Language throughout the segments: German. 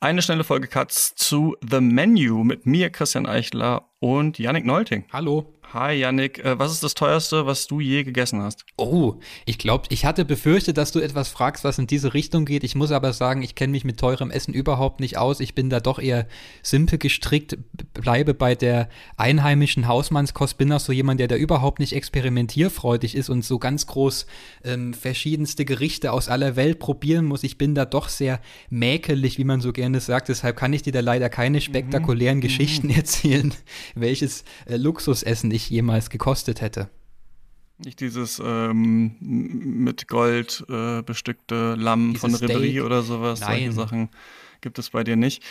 Eine schnelle Folge Cuts zu The Menu mit mir, Christian Eichler und Yannick Neulting. Hallo. Hi Yannick, äh, was ist das teuerste, was du je gegessen hast? Oh, ich glaube, ich hatte befürchtet, dass du etwas fragst, was in diese Richtung geht. Ich muss aber sagen, ich kenne mich mit teurem Essen überhaupt nicht aus. Ich bin da doch eher simpel gestrickt, bleibe bei der einheimischen Hausmannskost, bin auch so jemand, der da überhaupt nicht experimentierfreudig ist und so ganz groß ähm, verschiedenste Gerichte aus aller Welt probieren muss. Ich bin da doch sehr mäkelig, wie man so gerne sagt. Deshalb kann ich dir da leider keine spektakulären mhm. Geschichten erzählen, welches äh, Luxusessen ich jemals gekostet hätte. Nicht dieses ähm, mit Gold äh, bestückte Lamm dieses von Ribery oder sowas. Nein. Solche Sachen gibt es bei dir nicht.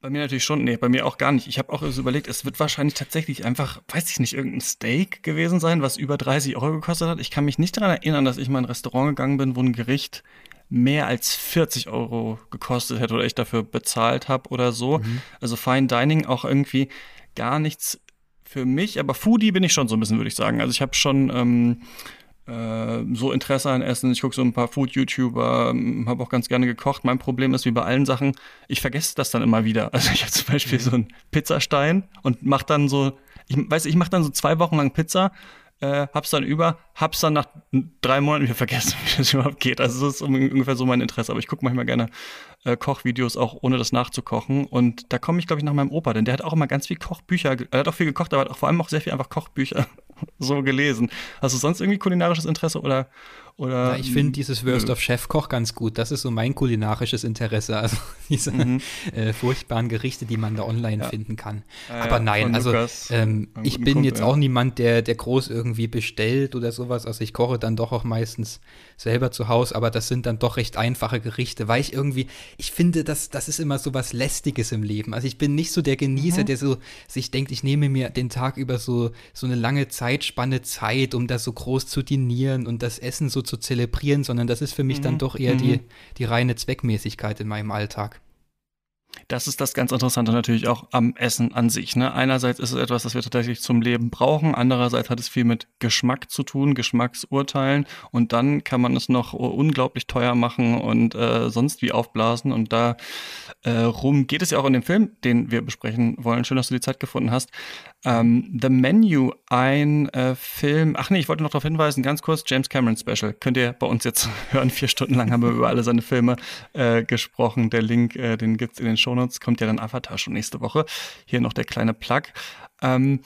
Bei mir natürlich schon, nee, bei mir auch gar nicht. Ich habe auch so überlegt, es wird wahrscheinlich tatsächlich einfach, weiß ich nicht, irgendein Steak gewesen sein, was über 30 Euro gekostet hat. Ich kann mich nicht daran erinnern, dass ich mal in ein Restaurant gegangen bin, wo ein Gericht mehr als 40 Euro gekostet hätte oder ich dafür bezahlt habe oder so. Mhm. Also Fine Dining auch irgendwie gar nichts für mich, aber Foodie bin ich schon so ein bisschen, würde ich sagen. Also ich habe schon ähm, äh, so Interesse an Essen. Ich gucke so ein paar Food-YouTuber, ähm, habe auch ganz gerne gekocht. Mein Problem ist, wie bei allen Sachen, ich vergesse das dann immer wieder. Also ich habe zum Beispiel mhm. so einen Pizzastein und mache dann so, ich weiß, ich mache dann so zwei Wochen lang Pizza, äh, hab's dann über, hab's dann nach drei Monaten wieder vergessen, wie das überhaupt geht. Also das ist ungefähr so mein Interesse. Aber ich gucke manchmal gerne äh, Kochvideos auch ohne das nachzukochen. Und da komme ich, glaube ich, nach meinem Opa, denn der hat auch immer ganz viel Kochbücher, er hat auch viel gekocht, aber hat auch vor allem auch sehr viel einfach Kochbücher so gelesen. Hast du sonst irgendwie kulinarisches Interesse oder oder, ja, ich finde dieses Würst of Chefkoch ganz gut. Das ist so mein kulinarisches Interesse. Also diese mhm. äh, furchtbaren Gerichte, die man da online ja. finden kann. Ja, Aber nein, also ähm, ich bin Kumpel, jetzt auch niemand, der, der groß irgendwie bestellt oder sowas. Also ich koche dann doch auch meistens selber zu Hause, aber das sind dann doch recht einfache Gerichte, weil ich irgendwie, ich finde, das, das ist immer so was Lästiges im Leben. Also ich bin nicht so der Genießer, mhm. der so sich denkt, ich nehme mir den Tag über so, so eine lange Zeitspanne Zeit, um das so groß zu dinieren und das Essen so zu zelebrieren, sondern das ist für mich mhm. dann doch eher mhm. die, die reine Zweckmäßigkeit in meinem Alltag. Das ist das ganz Interessante natürlich auch am Essen an sich. Ne? Einerseits ist es etwas, das wir tatsächlich zum Leben brauchen. Andererseits hat es viel mit Geschmack zu tun, Geschmacksurteilen. Und dann kann man es noch unglaublich teuer machen und äh, sonst wie aufblasen. Und da äh, rum geht es ja auch in dem Film, den wir besprechen wollen. Schön, dass du die Zeit gefunden hast. Ähm, The Menu, ein äh, Film. Ach nee, ich wollte noch darauf hinweisen, ganz kurz, James Cameron Special. Könnt ihr bei uns jetzt hören. Vier Stunden lang haben wir über alle seine Filme äh, gesprochen. Der Link, äh, den gibt's in den Shownotes. Kommt ja dann Avatar schon nächste Woche. Hier noch der kleine Plug. Ähm,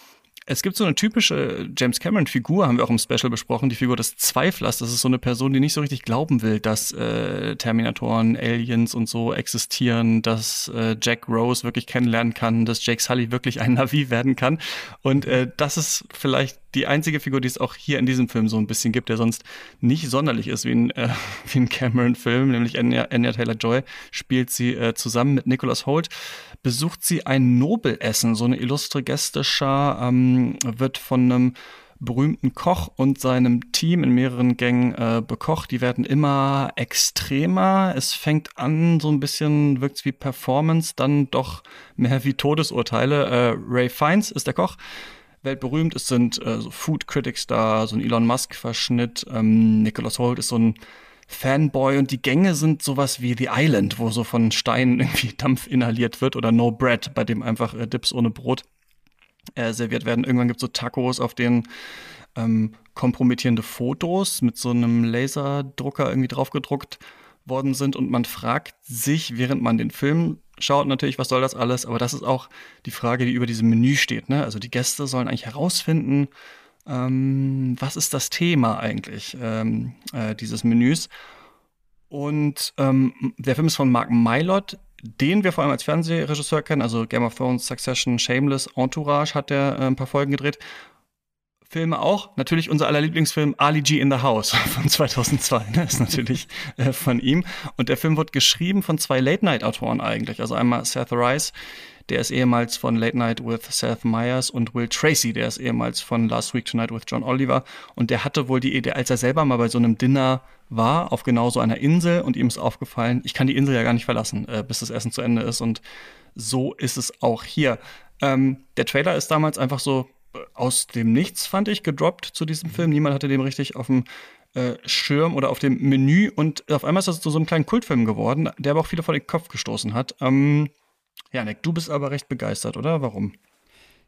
es gibt so eine typische James Cameron-Figur, haben wir auch im Special besprochen, die Figur des Zweiflers. Das ist so eine Person, die nicht so richtig glauben will, dass äh, Terminatoren, Aliens und so existieren, dass äh, Jack Rose wirklich kennenlernen kann, dass Jake Sully wirklich ein Navi werden kann. Und äh, das ist vielleicht die einzige Figur, die es auch hier in diesem Film so ein bisschen gibt, der sonst nicht sonderlich ist wie ein, äh, wie ein Cameron-Film, nämlich Anya, Anya Taylor-Joy spielt sie äh, zusammen mit Nicholas Holt, besucht sie ein Nobelessen, so eine illustre Gästeschar, ähm, wird von einem berühmten Koch und seinem Team in mehreren Gängen äh, bekocht. Die werden immer extremer. Es fängt an, so ein bisschen wirkt wie Performance, dann doch mehr wie Todesurteile. Äh, Ray Fiennes ist der Koch weltberühmt. Es sind äh, so Food Critics da, so ein Elon Musk-Verschnitt. Ähm, Nicholas Holt ist so ein Fanboy und die Gänge sind sowas wie The Island, wo so von Steinen irgendwie Dampf inhaliert wird oder No Bread, bei dem einfach äh, Dips ohne Brot äh, serviert werden. Irgendwann gibt es so Tacos, auf denen ähm, kompromittierende Fotos mit so einem Laserdrucker irgendwie draufgedruckt worden sind und man fragt sich, während man den Film schaut natürlich, was soll das alles, aber das ist auch die Frage, die über diesem Menü steht. Ne? Also die Gäste sollen eigentlich herausfinden, ähm, was ist das Thema eigentlich ähm, äh, dieses Menüs. Und ähm, der Film ist von Mark Mylod, den wir vor allem als Fernsehregisseur kennen, also Game of Thrones, Succession, Shameless, Entourage hat er äh, ein paar Folgen gedreht. Filme auch. Natürlich unser aller Lieblingsfilm Ali G in the House von 2002. Ne? Ist natürlich äh, von ihm. Und der Film wird geschrieben von zwei Late-Night-Autoren eigentlich. Also einmal Seth Rice, der ist ehemals von Late Night with Seth Meyers und Will Tracy, der ist ehemals von Last Week Tonight with John Oliver. Und der hatte wohl die Idee, als er selber mal bei so einem Dinner war, auf genau so einer Insel und ihm ist aufgefallen, ich kann die Insel ja gar nicht verlassen, äh, bis das Essen zu Ende ist. Und so ist es auch hier. Ähm, der Trailer ist damals einfach so aus dem Nichts, fand ich, gedroppt zu diesem Film. Niemand hatte dem richtig auf dem äh, Schirm oder auf dem Menü und auf einmal ist das zu so einem kleinen Kultfilm geworden, der aber auch viele vor den Kopf gestoßen hat. Ähm, Janek, du bist aber recht begeistert, oder? Warum?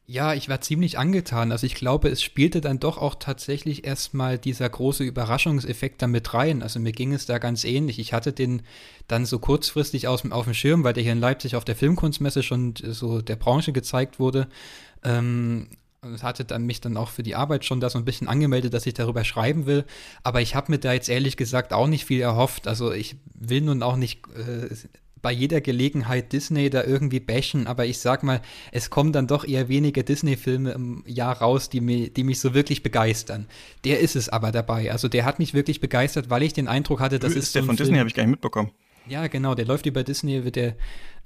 Ja, ich war ziemlich angetan. Also ich glaube, es spielte dann doch auch tatsächlich erstmal dieser große Überraschungseffekt damit rein. Also mir ging es da ganz ähnlich. Ich hatte den dann so kurzfristig aus, auf dem Schirm, weil der hier in Leipzig auf der Filmkunstmesse schon so der Branche gezeigt wurde. Ähm, hatte dann mich dann auch für die Arbeit schon da so ein bisschen angemeldet, dass ich darüber schreiben will. Aber ich habe mir da jetzt ehrlich gesagt auch nicht viel erhofft. Also ich will nun auch nicht äh, bei jeder Gelegenheit Disney da irgendwie bashen, aber ich sag mal, es kommen dann doch eher weniger Disney-Filme im Jahr raus, die, mir, die mich so wirklich begeistern. Der ist es aber dabei. Also der hat mich wirklich begeistert, weil ich den Eindruck hatte, das ist, ist der so von Film, Disney, habe ich gar nicht mitbekommen. Ja, genau, der läuft über Disney, wird der,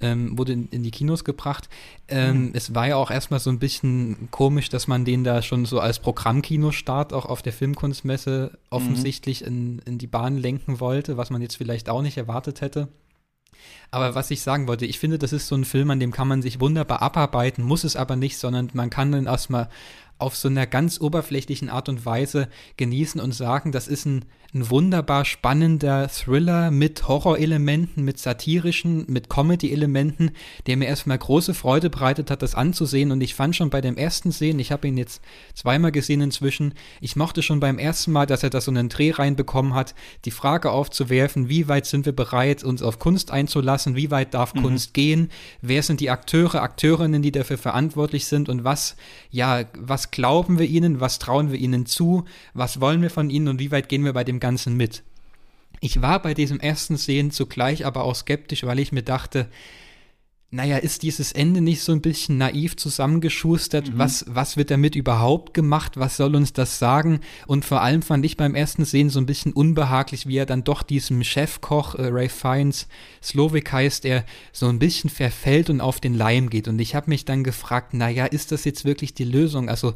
ähm, wurde in, in, die Kinos gebracht. Ähm, mhm. Es war ja auch erstmal so ein bisschen komisch, dass man den da schon so als Programmkinostart auch auf der Filmkunstmesse offensichtlich mhm. in, in die Bahn lenken wollte, was man jetzt vielleicht auch nicht erwartet hätte. Aber was ich sagen wollte, ich finde, das ist so ein Film, an dem kann man sich wunderbar abarbeiten, muss es aber nicht, sondern man kann dann erstmal auf so einer ganz oberflächlichen Art und Weise genießen und sagen, das ist ein, ein wunderbar spannender Thriller mit Horrorelementen, mit satirischen, mit Comedy-Elementen, der mir erstmal große Freude bereitet hat, das anzusehen. Und ich fand schon bei dem ersten Sehen, ich habe ihn jetzt zweimal gesehen inzwischen, ich mochte schon beim ersten Mal, dass er da so einen Dreh reinbekommen hat, die Frage aufzuwerfen, wie weit sind wir bereit, uns auf Kunst einzulassen, wie weit darf mhm. Kunst gehen, wer sind die Akteure, Akteurinnen, die dafür verantwortlich sind und was, ja, was glauben wir ihnen, was trauen wir ihnen zu, was wollen wir von ihnen und wie weit gehen wir bei dem Ganzen mit. Ich war bei diesem ersten Sehen zugleich aber auch skeptisch, weil ich mir dachte, naja, ist dieses Ende nicht so ein bisschen naiv zusammengeschustert? Mhm. Was, was wird damit überhaupt gemacht? Was soll uns das sagen? Und vor allem fand ich beim ersten Sehen so ein bisschen unbehaglich, wie er dann doch diesem Chefkoch, äh, Ray Fiennes, Slovik heißt er, so ein bisschen verfällt und auf den Leim geht. Und ich habe mich dann gefragt, naja, ist das jetzt wirklich die Lösung? Also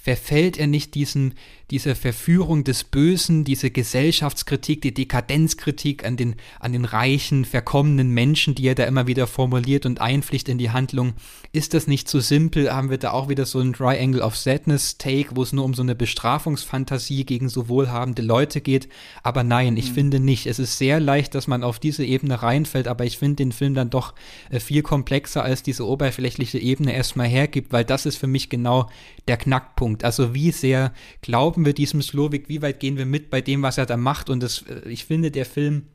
verfällt er nicht diesen, dieser Verführung des Bösen, diese Gesellschaftskritik, die Dekadenzkritik an den, an den reichen, verkommenen Menschen, die er da immer wieder formuliert und einpflicht in die Handlung. Ist das nicht zu so simpel? Haben wir da auch wieder so ein Triangle of Sadness Take, wo es nur um so eine Bestrafungsfantasie gegen so wohlhabende Leute geht? Aber nein, ich mhm. finde nicht. Es ist sehr leicht, dass man auf diese Ebene reinfällt, aber ich finde den Film dann doch äh, viel komplexer, als diese oberflächliche Ebene erstmal hergibt, weil das ist für mich genau der Knackpunkt. Also wie sehr glauben wir diesem Slowik, wie weit gehen wir mit bei dem, was er da macht. Und das, äh, ich finde, der Film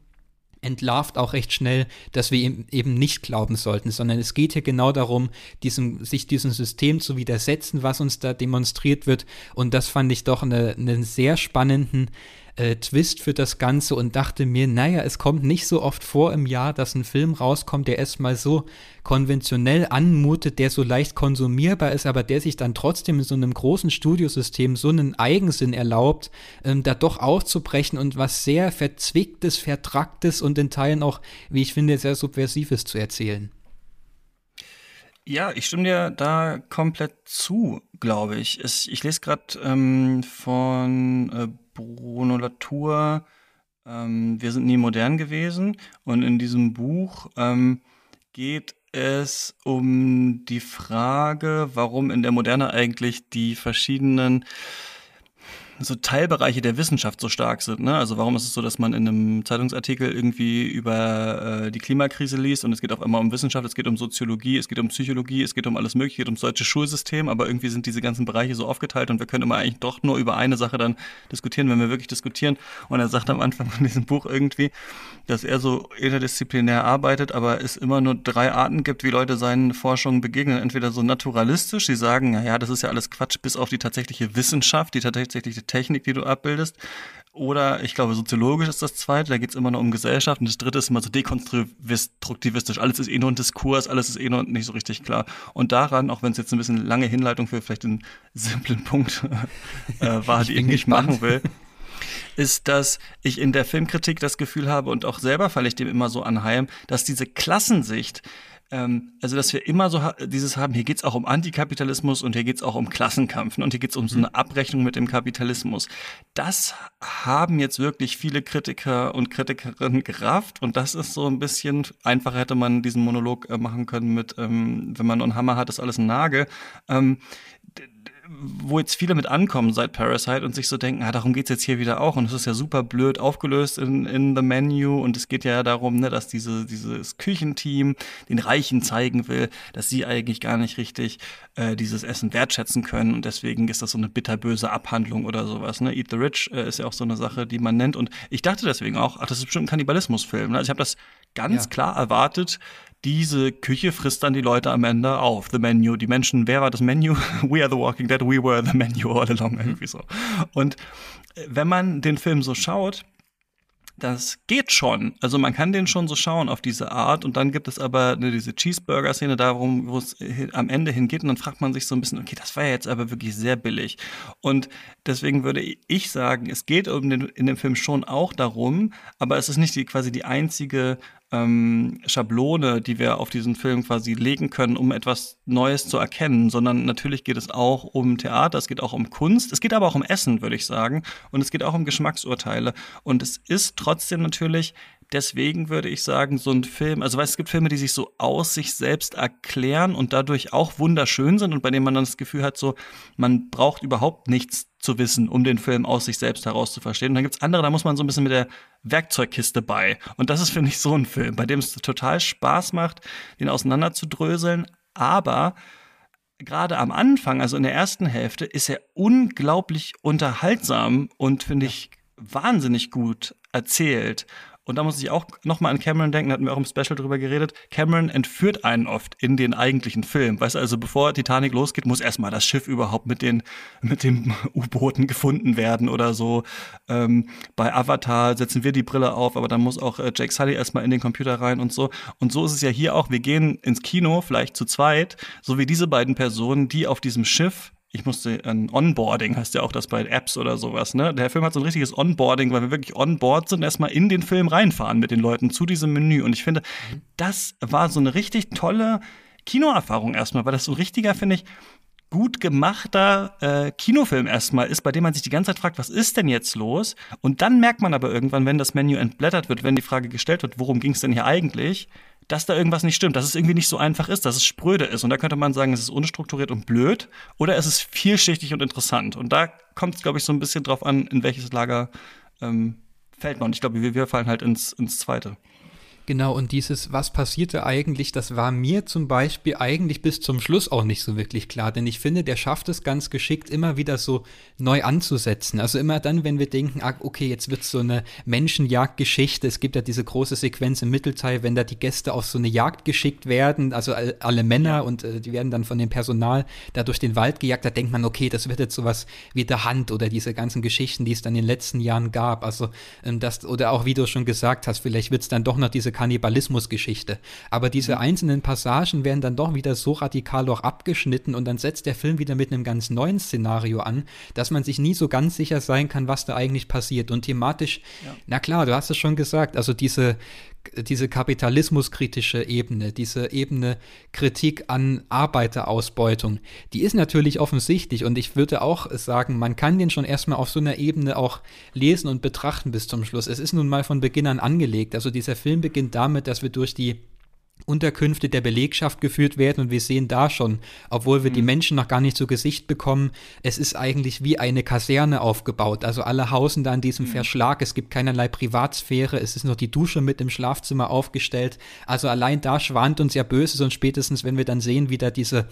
entlarvt auch recht schnell, dass wir ihm eben nicht glauben sollten, sondern es geht hier genau darum, diesem, sich diesem System zu widersetzen, was uns da demonstriert wird. Und das fand ich doch eine, einen sehr spannenden äh, Twist für das Ganze und dachte mir, naja, es kommt nicht so oft vor im Jahr, dass ein Film rauskommt, der erstmal so konventionell anmutet, der so leicht konsumierbar ist, aber der sich dann trotzdem in so einem großen Studiosystem so einen Eigensinn erlaubt, ähm, da doch auszubrechen und was sehr verzwicktes, vertracktes und in Teilen auch, wie ich finde, sehr subversives zu erzählen. Ja, ich stimme dir da komplett zu, glaube ich. Ich, ich lese gerade ähm, von äh, Bruno Latour, ähm, Wir sind nie modern gewesen. Und in diesem Buch ähm, geht es um die Frage, warum in der Moderne eigentlich die verschiedenen so Teilbereiche der Wissenschaft so stark sind. Ne? Also warum ist es so, dass man in einem Zeitungsartikel irgendwie über äh, die Klimakrise liest und es geht auf einmal um Wissenschaft, es geht um Soziologie, es geht um Psychologie, es geht um alles Mögliche, es geht ums deutsche Schulsystem, aber irgendwie sind diese ganzen Bereiche so aufgeteilt und wir können immer eigentlich doch nur über eine Sache dann diskutieren, wenn wir wirklich diskutieren. Und er sagt am Anfang von diesem Buch irgendwie, dass er so interdisziplinär arbeitet, aber es immer nur drei Arten gibt, wie Leute seinen Forschungen begegnen. Entweder so naturalistisch, sie sagen, ja, das ist ja alles Quatsch, bis auf die tatsächliche Wissenschaft, die tatsächliche Technik, die du abbildest. Oder ich glaube, soziologisch ist das zweite, da geht es immer nur um Gesellschaft. Und das dritte ist immer so dekonstruktivistisch. Alles ist eh nur ein Diskurs, alles ist eh nur nicht so richtig klar. Und daran, auch wenn es jetzt ein bisschen lange Hinleitung für vielleicht einen simplen Punkt äh, war, die ich nicht machen will, ist, dass ich in der Filmkritik das Gefühl habe und auch selber falle ich dem immer so anheim, dass diese Klassensicht ähm, also dass wir immer so ha dieses haben, hier geht's auch um Antikapitalismus und hier geht's auch um Klassenkampf und hier geht's um so eine mhm. Abrechnung mit dem Kapitalismus. Das haben jetzt wirklich viele Kritiker und Kritikerinnen gerafft und das ist so ein bisschen, einfacher hätte man diesen Monolog äh, machen können mit, ähm, wenn man einen Hammer hat, ist alles ein Nagel. Ähm, wo jetzt viele mit ankommen seit Parasite und sich so denken, ah, darum geht's jetzt hier wieder auch und es ist ja super blöd aufgelöst in, in The Menu und es geht ja darum, ne, dass diese, dieses Küchenteam den Reichen zeigen will, dass sie eigentlich gar nicht richtig äh, dieses Essen wertschätzen können und deswegen ist das so eine bitterböse Abhandlung oder sowas. Ne? Eat the Rich äh, ist ja auch so eine Sache, die man nennt und ich dachte deswegen auch, ach, das ist bestimmt ein Kannibalismusfilm. Ne? Also ich habe das ganz ja. klar erwartet, diese Küche frisst dann die Leute am Ende auf. The Menu. Die Menschen, wer war das Menu? We are the Walking Dead, we were the Menu all along, irgendwie so. Und äh, wenn man den Film so schaut, das geht schon. Also man kann den schon so schauen auf diese Art und dann gibt es aber ne, diese Cheeseburger-Szene darum, wo es am Ende hingeht und dann fragt man sich so ein bisschen, okay, das war ja jetzt aber wirklich sehr billig. Und deswegen würde ich sagen, es geht in dem Film schon auch darum, aber es ist nicht die, quasi die einzige ähm, Schablone, die wir auf diesen Film quasi legen können, um etwas Neues zu erkennen, sondern natürlich geht es auch um Theater, es geht auch um Kunst, es geht aber auch um Essen, würde ich sagen, und es geht auch um Geschmacksurteile. Und es ist trotzdem natürlich deswegen würde ich sagen, so ein Film, also weißt, es gibt Filme, die sich so aus sich selbst erklären und dadurch auch wunderschön sind und bei denen man dann das Gefühl hat, so, man braucht überhaupt nichts zu wissen, um den Film aus sich selbst heraus zu verstehen. Und dann gibt's andere, da muss man so ein bisschen mit der Werkzeugkiste bei. Und das ist, finde ich, so ein Film, bei dem es total Spaß macht, den auseinanderzudröseln, aber gerade am Anfang, also in der ersten Hälfte, ist er unglaublich unterhaltsam und finde ich wahnsinnig gut erzählt. Und da muss ich auch nochmal an Cameron denken, da hatten wir auch im Special drüber geredet. Cameron entführt einen oft in den eigentlichen Film. Weißt du, also bevor Titanic losgeht, muss erstmal das Schiff überhaupt mit den, mit den U-Booten gefunden werden oder so. Ähm, bei Avatar setzen wir die Brille auf, aber dann muss auch äh, Jake Sully erstmal in den Computer rein und so. Und so ist es ja hier auch. Wir gehen ins Kino, vielleicht zu zweit, so wie diese beiden Personen, die auf diesem Schiff ich musste ein Onboarding, heißt ja auch das bei Apps oder sowas, ne? Der Film hat so ein richtiges Onboarding, weil wir wirklich on board sind, erstmal in den Film reinfahren mit den Leuten zu diesem Menü. Und ich finde, das war so eine richtig tolle Kinoerfahrung erstmal, weil das so richtiger, finde ich, gut gemachter äh, Kinofilm erstmal ist, bei dem man sich die ganze Zeit fragt, was ist denn jetzt los? Und dann merkt man aber irgendwann, wenn das Menü entblättert wird, wenn die Frage gestellt wird, worum ging es denn hier eigentlich, dass da irgendwas nicht stimmt, dass es irgendwie nicht so einfach ist, dass es spröde ist. Und da könnte man sagen, es ist unstrukturiert und blöd oder es ist vielschichtig und interessant. Und da kommt es, glaube ich, so ein bisschen drauf an, in welches Lager ähm, fällt man. Und ich glaube, wir, wir fallen halt ins, ins zweite. Genau, und dieses, was passierte eigentlich, das war mir zum Beispiel eigentlich bis zum Schluss auch nicht so wirklich klar, denn ich finde, der schafft es ganz geschickt, immer wieder so neu anzusetzen. Also immer dann, wenn wir denken, ah, okay, jetzt wird so eine Menschenjagdgeschichte, es gibt ja diese große Sequenz im Mittelteil, wenn da die Gäste auf so eine Jagd geschickt werden, also alle Männer ja. und äh, die werden dann von dem Personal da durch den Wald gejagt, da denkt man, okay, das wird jetzt sowas wie der Hand oder diese ganzen Geschichten, die es dann in den letzten Jahren gab. Also ähm, das, oder auch wie du schon gesagt hast, vielleicht wird es dann doch noch diese Kannibalismusgeschichte. Aber diese mhm. einzelnen Passagen werden dann doch wieder so radikal auch abgeschnitten und dann setzt der Film wieder mit einem ganz neuen Szenario an, dass man sich nie so ganz sicher sein kann, was da eigentlich passiert. Und thematisch, ja. na klar, du hast es schon gesagt, also diese diese kapitalismuskritische Ebene, diese Ebene Kritik an Arbeiterausbeutung, die ist natürlich offensichtlich und ich würde auch sagen, man kann den schon erstmal auf so einer Ebene auch lesen und betrachten bis zum Schluss. Es ist nun mal von Beginn an angelegt. Also dieser Film beginnt damit, dass wir durch die Unterkünfte der Belegschaft geführt werden und wir sehen da schon, obwohl wir mhm. die Menschen noch gar nicht zu Gesicht bekommen, es ist eigentlich wie eine Kaserne aufgebaut. Also alle hausen da in diesem mhm. Verschlag, es gibt keinerlei Privatsphäre, es ist nur die Dusche mit im Schlafzimmer aufgestellt. Also allein da schwant uns ja Böses und spätestens, wenn wir dann sehen, wie da diese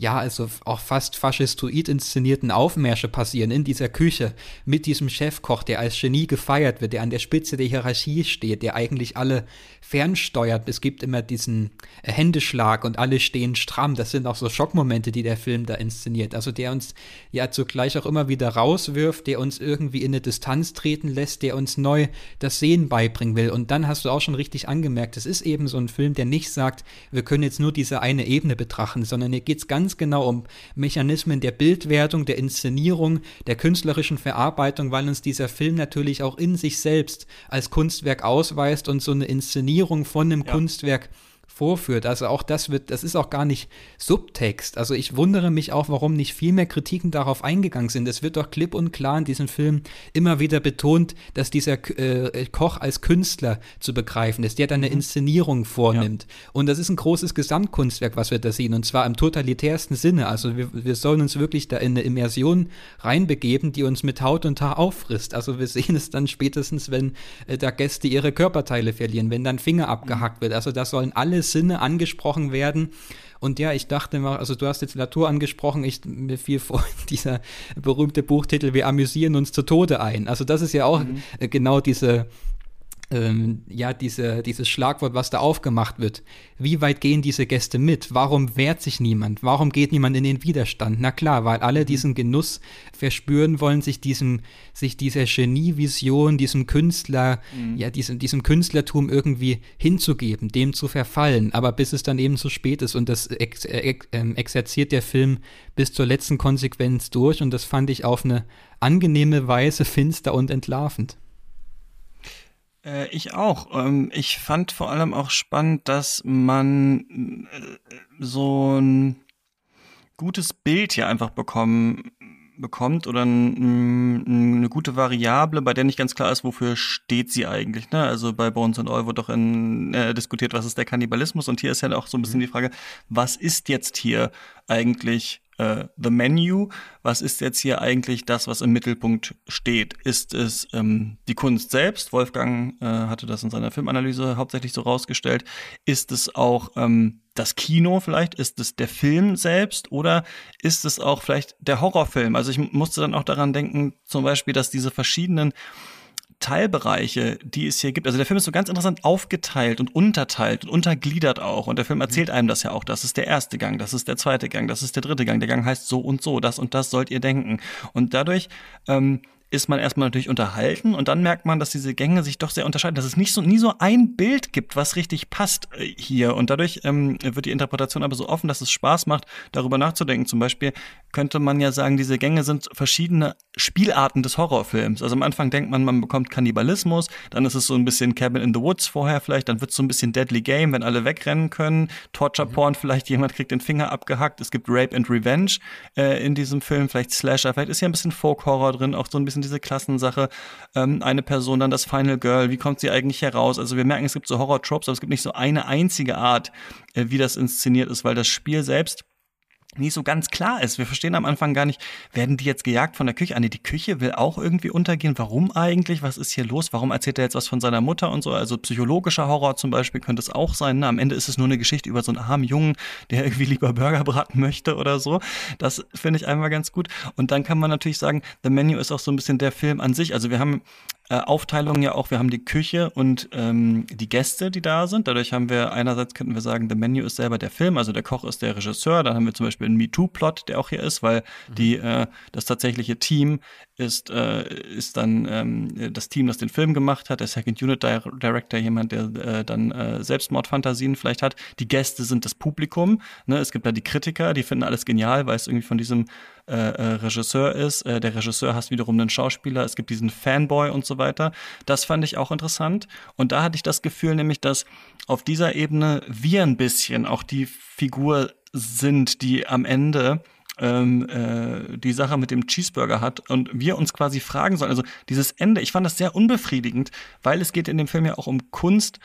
ja, also auch fast faschistoid inszenierten Aufmärsche passieren in dieser Küche mit diesem Chefkoch, der als Genie gefeiert wird, der an der Spitze der Hierarchie steht, der eigentlich alle fernsteuert. Es gibt immer diesen äh, Händeschlag und alle stehen stramm. Das sind auch so Schockmomente, die der Film da inszeniert. Also der uns ja zugleich auch immer wieder rauswirft, der uns irgendwie in eine Distanz treten lässt, der uns neu das Sehen beibringen will. Und dann hast du auch schon richtig angemerkt, es ist eben so ein Film, der nicht sagt, wir können jetzt nur diese eine Ebene betrachten, sondern hier geht es ganz genau um Mechanismen der Bildwertung, der Inszenierung, der künstlerischen Verarbeitung, weil uns dieser Film natürlich auch in sich selbst als Kunstwerk ausweist und so eine Inszenierung von einem ja. Kunstwerk vorführt. Also auch das wird, das ist auch gar nicht Subtext. Also ich wundere mich auch, warum nicht viel mehr Kritiken darauf eingegangen sind. Es wird doch klipp und klar in diesem Film immer wieder betont, dass dieser äh, Koch als Künstler zu begreifen ist, der dann eine mhm. Inszenierung vornimmt. Ja. Und das ist ein großes Gesamtkunstwerk, was wir da sehen, und zwar im totalitärsten Sinne. Also wir, wir sollen uns wirklich da in eine Immersion reinbegeben, die uns mit Haut und Haar auffrisst. Also wir sehen es dann spätestens, wenn äh, da Gäste ihre Körperteile verlieren, wenn dann Finger abgehackt wird. Also da sollen alle Sinne angesprochen werden. Und ja, ich dachte mal, also du hast jetzt Latour angesprochen, ich, mir fiel vor dieser berühmte Buchtitel, wir amüsieren uns zu Tode ein. Also das ist ja auch mhm. genau diese, ähm, ja, diese, dieses Schlagwort, was da aufgemacht wird. Wie weit gehen diese Gäste mit? Warum wehrt sich niemand? Warum geht niemand in den Widerstand? Na klar, weil alle mhm. diesen Genuss verspüren wollen, sich diesem, sich dieser Genievision, diesem Künstler, mhm. ja, diesem, diesem Künstlertum irgendwie hinzugeben, dem zu verfallen. Aber bis es dann eben zu spät ist und das ex, ex, äh, exerziert der Film bis zur letzten Konsequenz durch und das fand ich auf eine angenehme Weise finster und entlarvend. Äh, ich auch. Ähm, ich fand vor allem auch spannend, dass man äh, so ein gutes Bild hier einfach bekommen bekommt oder ein, eine gute Variable, bei der nicht ganz klar ist, wofür steht sie eigentlich. Ne? Also bei Bones and All wird doch in, äh, diskutiert, was ist der Kannibalismus und hier ist ja auch so ein bisschen mhm. die Frage, was ist jetzt hier eigentlich äh, The Menu. Was ist jetzt hier eigentlich das, was im Mittelpunkt steht? Ist es ähm, die Kunst selbst? Wolfgang äh, hatte das in seiner Filmanalyse hauptsächlich so rausgestellt. Ist es auch ähm, das Kino vielleicht? Ist es der Film selbst? Oder ist es auch vielleicht der Horrorfilm? Also ich musste dann auch daran denken, zum Beispiel, dass diese verschiedenen Teilbereiche, die es hier gibt. Also der Film ist so ganz interessant aufgeteilt und unterteilt und untergliedert auch. Und der Film erzählt einem das ja auch. Das ist der erste Gang, das ist der zweite Gang, das ist der dritte Gang. Der Gang heißt so und so, das und das sollt ihr denken. Und dadurch ähm, ist man erstmal natürlich unterhalten und dann merkt man, dass diese Gänge sich doch sehr unterscheiden, dass es nicht so nie so ein Bild gibt, was richtig passt äh, hier und dadurch ähm, wird die Interpretation aber so offen, dass es Spaß macht, darüber nachzudenken. Zum Beispiel könnte man ja sagen, diese Gänge sind verschiedene Spielarten des Horrorfilms. Also am Anfang denkt man, man bekommt Kannibalismus, dann ist es so ein bisschen Cabin in the Woods vorher vielleicht, dann wird es so ein bisschen Deadly Game, wenn alle wegrennen können, Torture mhm. Porn, vielleicht jemand kriegt den Finger abgehackt, es gibt Rape and Revenge äh, in diesem Film, vielleicht Slasher, vielleicht ist hier ein bisschen Folk Horror drin, auch so ein bisschen diese Klassensache. Ähm, eine Person, dann das Final Girl, wie kommt sie eigentlich heraus? Also wir merken, es gibt so Horror-Tropes, aber es gibt nicht so eine einzige Art, äh, wie das inszeniert ist, weil das Spiel selbst nicht so ganz klar ist. Wir verstehen am Anfang gar nicht, werden die jetzt gejagt von der Küche? Ah, nee, die Küche will auch irgendwie untergehen. Warum eigentlich? Was ist hier los? Warum erzählt er jetzt was von seiner Mutter und so? Also psychologischer Horror zum Beispiel könnte es auch sein. Ne? Am Ende ist es nur eine Geschichte über so einen armen Jungen, der irgendwie lieber Burger braten möchte oder so. Das finde ich einmal ganz gut. Und dann kann man natürlich sagen, The Menu ist auch so ein bisschen der Film an sich. Also wir haben äh, Aufteilung ja auch, wir haben die Küche und ähm, die Gäste, die da sind. Dadurch haben wir einerseits könnten wir sagen, The Menu ist selber der Film, also der Koch ist der Regisseur. Dann haben wir zum Beispiel einen MeToo-Plot, der auch hier ist, weil mhm. die äh, das tatsächliche Team ist äh, ist dann ähm, das Team, das den Film gemacht hat. Der Second Unit Director, jemand, der äh, dann äh, Selbstmordfantasien vielleicht hat. Die Gäste sind das Publikum. Ne? Es gibt da die Kritiker, die finden alles genial, weil es irgendwie von diesem äh, äh, Regisseur ist. Äh, der Regisseur hast wiederum einen Schauspieler. Es gibt diesen Fanboy und so weiter. Das fand ich auch interessant. Und da hatte ich das Gefühl, nämlich, dass auf dieser Ebene wir ein bisschen auch die Figur sind, die am Ende ähm, äh, die Sache mit dem Cheeseburger hat und wir uns quasi fragen sollen. Also dieses Ende, ich fand das sehr unbefriedigend, weil es geht in dem Film ja auch um Kunst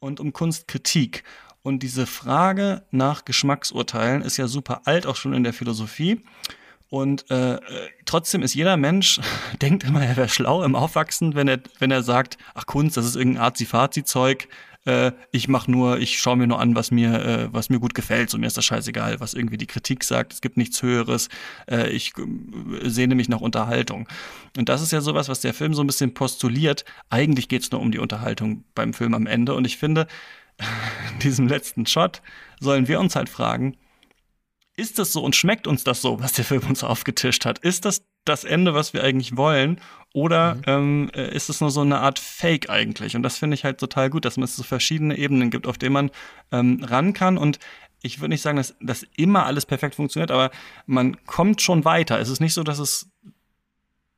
und um Kunstkritik. Und diese Frage nach Geschmacksurteilen ist ja super alt, auch schon in der Philosophie. Und äh, trotzdem ist jeder Mensch, denkt immer, er wäre schlau im Aufwachsen, wenn er, wenn er sagt, ach Kunst, das ist irgendein Azi-Fazi-Zeug, äh, ich mach nur, ich schaue mir nur an, was mir, äh, was mir gut gefällt. So mir ist das scheißegal, was irgendwie die Kritik sagt. Es gibt nichts Höheres. Äh, ich äh, sehne mich nach Unterhaltung. Und das ist ja sowas, was der Film so ein bisschen postuliert. Eigentlich geht's nur um die Unterhaltung beim Film am Ende. Und ich finde, diesem letzten Shot sollen wir uns halt fragen, ist das so und schmeckt uns das so, was der Film uns aufgetischt hat? Ist das das Ende, was wir eigentlich wollen? Oder mhm. ähm, äh, ist es nur so eine Art Fake eigentlich? Und das finde ich halt total gut, dass es so verschiedene Ebenen gibt, auf denen man ähm, ran kann. Und ich würde nicht sagen, dass, dass immer alles perfekt funktioniert, aber man kommt schon weiter. Es ist nicht so, dass es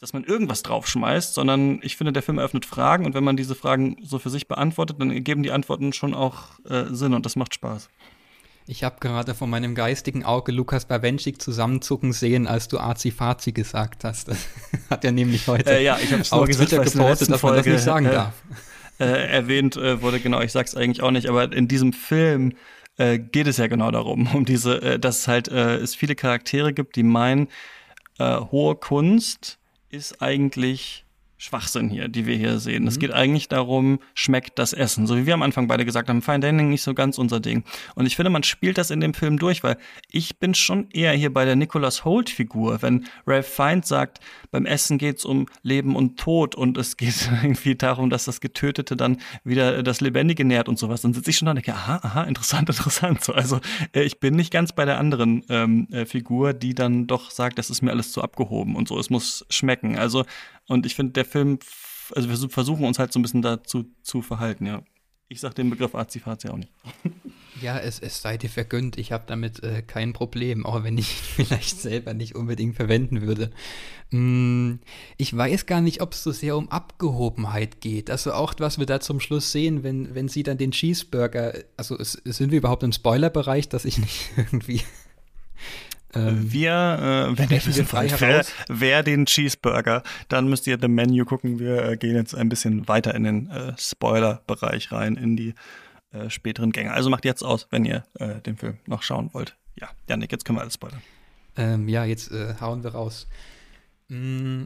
dass man irgendwas draufschmeißt, sondern ich finde, der Film eröffnet Fragen und wenn man diese Fragen so für sich beantwortet, dann geben die Antworten schon auch äh, Sinn und das macht Spaß. Ich habe gerade von meinem geistigen Auge Lukas Bawenschik zusammenzucken sehen, als du Azi-Fazi gesagt hast. Das hat er nämlich heute äh, ja, ich hab's auch gesagt, gepostet, dass man das nicht sagen äh, darf. Äh, erwähnt äh, wurde, genau, ich sag's eigentlich auch nicht, aber in diesem Film äh, geht es ja genau darum, um diese, äh, dass es halt es viele Charaktere gibt, die meinen, hohe Kunst ist eigentlich Schwachsinn hier, die wir hier sehen. Mhm. Es geht eigentlich darum, schmeckt das Essen. So wie wir am Anfang beide gesagt haben, Fine Dining nicht so ganz unser Ding. Und ich finde, man spielt das in dem Film durch, weil ich bin schon eher hier bei der Nicholas Holt Figur. Wenn Ralph Fiennes sagt, beim Essen geht's um Leben und Tod und es geht irgendwie darum, dass das Getötete dann wieder das Lebendige nährt und sowas, dann sitze ich schon da und denke, aha, aha, interessant, interessant. So, also äh, ich bin nicht ganz bei der anderen ähm, äh, Figur, die dann doch sagt, das ist mir alles zu abgehoben und so, es muss schmecken. Also und ich finde, der Film, also wir versuchen uns halt so ein bisschen dazu zu verhalten, ja. Ich sag den Begriff Azi-Fazi auch nicht. Ja, es, es sei dir vergönnt. Ich habe damit äh, kein Problem, auch wenn ich vielleicht selber nicht unbedingt verwenden würde. Hm, ich weiß gar nicht, ob es so sehr um Abgehobenheit geht. Also auch, was wir da zum Schluss sehen, wenn, wenn sie dann den Cheeseburger, also es, sind wir überhaupt im Spoilerbereich, dass ich nicht irgendwie ähm, wir, äh, wenn ihr wissen wollt, wer, wer den Cheeseburger, dann müsst ihr The Menu gucken. Wir äh, gehen jetzt ein bisschen weiter in den äh, Spoiler-Bereich rein, in die äh, späteren Gänge. Also macht jetzt aus, wenn ihr äh, den Film noch schauen wollt. Ja, Janik, jetzt können wir alles spoilern. Ähm, ja, jetzt äh, hauen wir raus. Mm,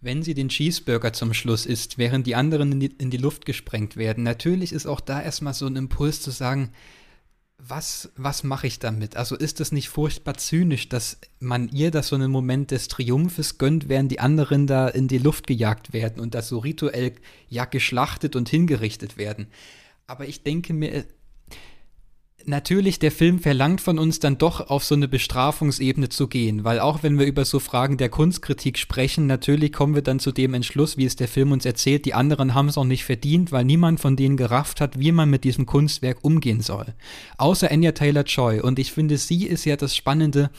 wenn sie den Cheeseburger zum Schluss isst, während die anderen in die, in die Luft gesprengt werden, natürlich ist auch da erstmal so ein Impuls zu sagen, was, was mache ich damit? Also ist es nicht furchtbar zynisch, dass man ihr das so einen Moment des Triumphes gönnt, während die anderen da in die Luft gejagt werden und das so rituell ja geschlachtet und hingerichtet werden? Aber ich denke mir, natürlich, der Film verlangt von uns dann doch auf so eine Bestrafungsebene zu gehen, weil auch wenn wir über so Fragen der Kunstkritik sprechen, natürlich kommen wir dann zu dem Entschluss, wie es der Film uns erzählt, die anderen haben es auch nicht verdient, weil niemand von denen gerafft hat, wie man mit diesem Kunstwerk umgehen soll. Außer Anya Taylor-Joy. Und ich finde, sie ist ja das Spannende,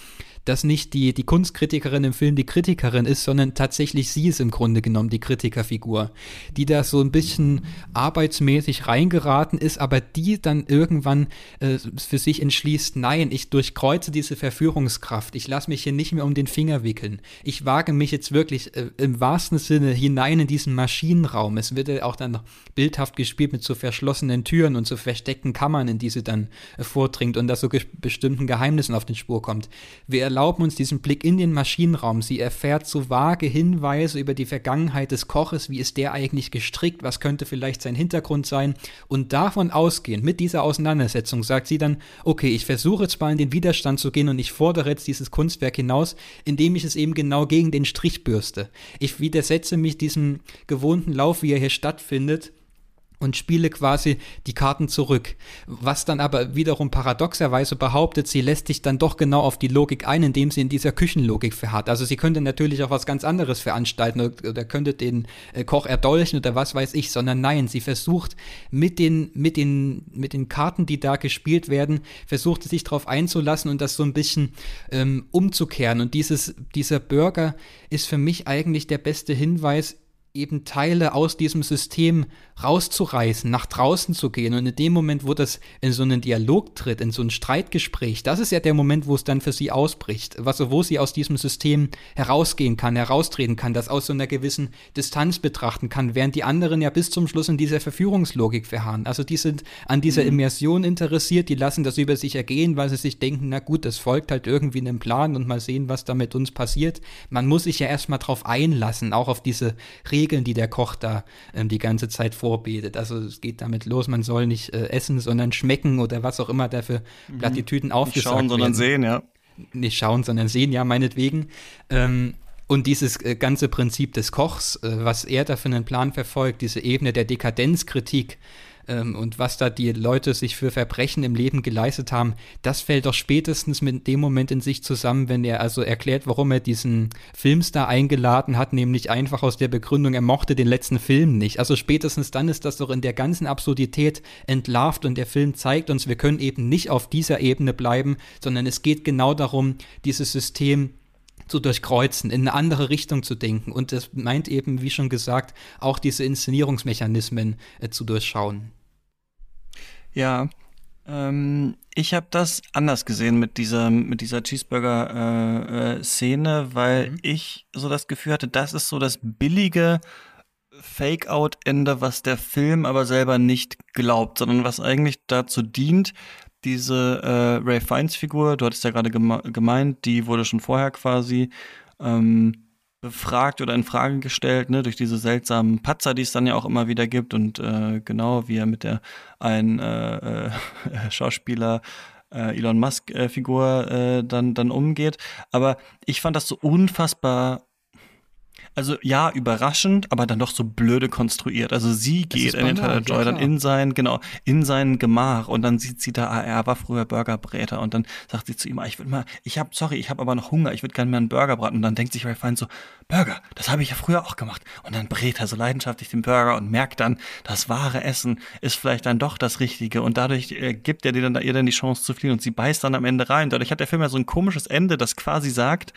dass nicht die, die Kunstkritikerin im Film die Kritikerin ist, sondern tatsächlich sie ist im Grunde genommen die Kritikerfigur, die da so ein bisschen arbeitsmäßig reingeraten ist, aber die dann irgendwann äh, für sich entschließt, nein, ich durchkreuze diese Verführungskraft, ich lasse mich hier nicht mehr um den Finger wickeln. Ich wage mich jetzt wirklich äh, im wahrsten Sinne hinein in diesen Maschinenraum. Es wird ja auch dann bildhaft gespielt mit so verschlossenen Türen und so versteckten Kammern, in die sie dann äh, vordringt und da so bestimmten Geheimnissen auf den Spur kommt. Wir erlauben uns diesen Blick in den Maschinenraum. Sie erfährt so vage Hinweise über die Vergangenheit des Koches. Wie ist der eigentlich gestrickt? Was könnte vielleicht sein Hintergrund sein? Und davon ausgehend, mit dieser Auseinandersetzung, sagt sie dann, okay, ich versuche zwar in den Widerstand zu gehen und ich fordere jetzt dieses Kunstwerk hinaus, indem ich es eben genau gegen den Strich bürste. Ich widersetze mich diesem gewohnten Lauf, wie er hier stattfindet, und spiele quasi die Karten zurück. Was dann aber wiederum paradoxerweise behauptet, sie lässt sich dann doch genau auf die Logik ein, indem sie in dieser Küchenlogik verharrt. Also sie könnte natürlich auch was ganz anderes veranstalten oder, könnte den äh, Koch erdolchen oder was weiß ich, sondern nein, sie versucht mit den, mit den, mit den Karten, die da gespielt werden, versucht sich darauf einzulassen und das so ein bisschen ähm, umzukehren. Und dieses, dieser Burger ist für mich eigentlich der beste Hinweis, eben Teile aus diesem System rauszureißen, nach draußen zu gehen. Und in dem Moment, wo das in so einen Dialog tritt, in so ein Streitgespräch, das ist ja der Moment, wo es dann für sie ausbricht, was, wo sie aus diesem System herausgehen kann, heraustreten kann, das aus so einer gewissen Distanz betrachten kann, während die anderen ja bis zum Schluss in dieser Verführungslogik verharren. Also die sind an dieser mhm. Immersion interessiert, die lassen das über sich ergehen, weil sie sich denken, na gut, das folgt halt irgendwie einem Plan und mal sehen, was da mit uns passiert. Man muss sich ja erstmal drauf einlassen, auch auf diese Regeln, die der Koch da ähm, die ganze Zeit vor vorbetet. Also es geht damit los, man soll nicht äh, essen, sondern schmecken oder was auch immer dafür mhm. Plattitüden aufgesagt Nicht schauen, sondern sehen, ja. Nicht schauen, sondern sehen, ja, meinetwegen. Ähm, und dieses äh, ganze Prinzip des Kochs, äh, was er da für einen Plan verfolgt, diese Ebene der Dekadenzkritik, ähm, und was da die Leute sich für Verbrechen im Leben geleistet haben, das fällt doch spätestens mit dem Moment in sich zusammen, wenn er also erklärt, warum er diesen Filmstar eingeladen hat, nämlich einfach aus der Begründung, er mochte den letzten Film nicht. Also spätestens dann ist das doch in der ganzen Absurdität entlarvt und der Film zeigt uns, wir können eben nicht auf dieser Ebene bleiben, sondern es geht genau darum, dieses System zu durchkreuzen, in eine andere Richtung zu denken. Und das meint eben, wie schon gesagt, auch diese Inszenierungsmechanismen äh, zu durchschauen. Ja, ähm, ich habe das anders gesehen mit dieser, mit dieser Cheeseburger-Szene, äh, äh, weil mhm. ich so das Gefühl hatte, das ist so das billige Fake-Out-Ende, was der Film aber selber nicht glaubt, sondern was eigentlich dazu dient, diese äh, Ray Fiennes Figur, du hattest ja gerade geme gemeint, die wurde schon vorher quasi ähm, befragt oder in Frage gestellt, ne, durch diese seltsamen Patzer, die es dann ja auch immer wieder gibt und äh, genau wie er mit der einen äh, äh, Schauspieler äh, Elon Musk äh, Figur dann dann umgeht. Aber ich fand das so unfassbar also ja, überraschend, aber dann doch so blöde konstruiert. Also sie geht in den Tyler Joy dann in sein, genau, in sein Gemach und dann sieht sie da, ah, er war früher Burgerbräter und dann sagt sie zu ihm, ah, ich würde mal, ich hab, sorry, ich habe aber noch Hunger, ich würde gerne mal einen Burger braten. Und dann denkt sich Ray Fine so, Burger, das habe ich ja früher auch gemacht. Und dann brät er so leidenschaftlich den Burger und merkt dann, das wahre Essen ist vielleicht dann doch das Richtige und dadurch äh, gibt er dir dann, ihr dann die Chance zu fliehen und sie beißt dann am Ende rein. Dadurch hat der Film ja so ein komisches Ende, das quasi sagt,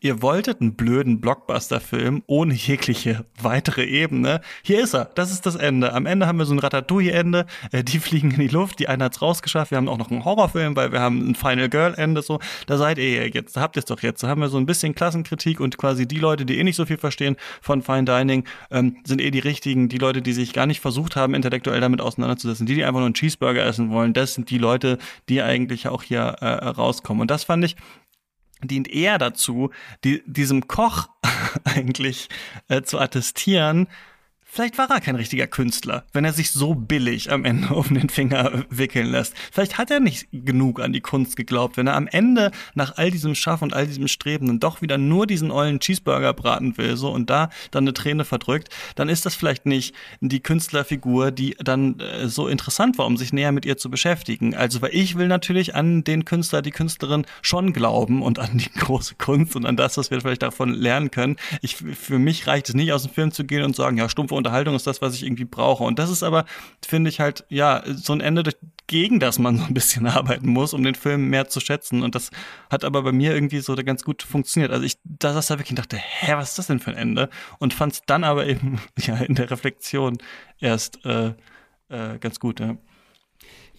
ihr wolltet einen blöden Blockbuster-Film ohne jegliche weitere Ebene. Hier ist er. Das ist das Ende. Am Ende haben wir so ein Ratatouille-Ende. Äh, die fliegen in die Luft. Die eine hat's rausgeschafft. Wir haben auch noch einen Horrorfilm, weil wir haben ein Final Girl-Ende. So, da seid ihr jetzt. Da habt ihr es doch jetzt. Da haben wir so ein bisschen Klassenkritik und quasi die Leute, die eh nicht so viel verstehen von Fine Dining, ähm, sind eh die richtigen. Die Leute, die sich gar nicht versucht haben, intellektuell damit auseinanderzusetzen. Die, die einfach nur einen Cheeseburger essen wollen, das sind die Leute, die eigentlich auch hier äh, rauskommen. Und das fand ich dient eher dazu, die, diesem Koch eigentlich äh, zu attestieren, Vielleicht war er kein richtiger Künstler, wenn er sich so billig am Ende um den Finger wickeln lässt. Vielleicht hat er nicht genug an die Kunst geglaubt, wenn er am Ende nach all diesem Schaff und all diesem Streben dann doch wieder nur diesen ollen Cheeseburger braten will, so und da dann eine Träne verdrückt, dann ist das vielleicht nicht die Künstlerfigur, die dann äh, so interessant war, um sich näher mit ihr zu beschäftigen. Also, weil ich will natürlich an den Künstler, die Künstlerin schon glauben und an die große Kunst und an das, was wir vielleicht davon lernen können. Ich, für mich reicht es nicht aus dem Film zu gehen und sagen, ja, stumpfe Unterhaltung ist das, was ich irgendwie brauche. Und das ist aber, finde ich halt, ja, so ein Ende, gegen das man so ein bisschen arbeiten muss, um den Film mehr zu schätzen. Und das hat aber bei mir irgendwie so ganz gut funktioniert. Also ich da saß da wirklich und dachte, hä, was ist das denn für ein Ende? Und fand es dann aber eben ja in der Reflexion erst äh, äh, ganz gut, ja.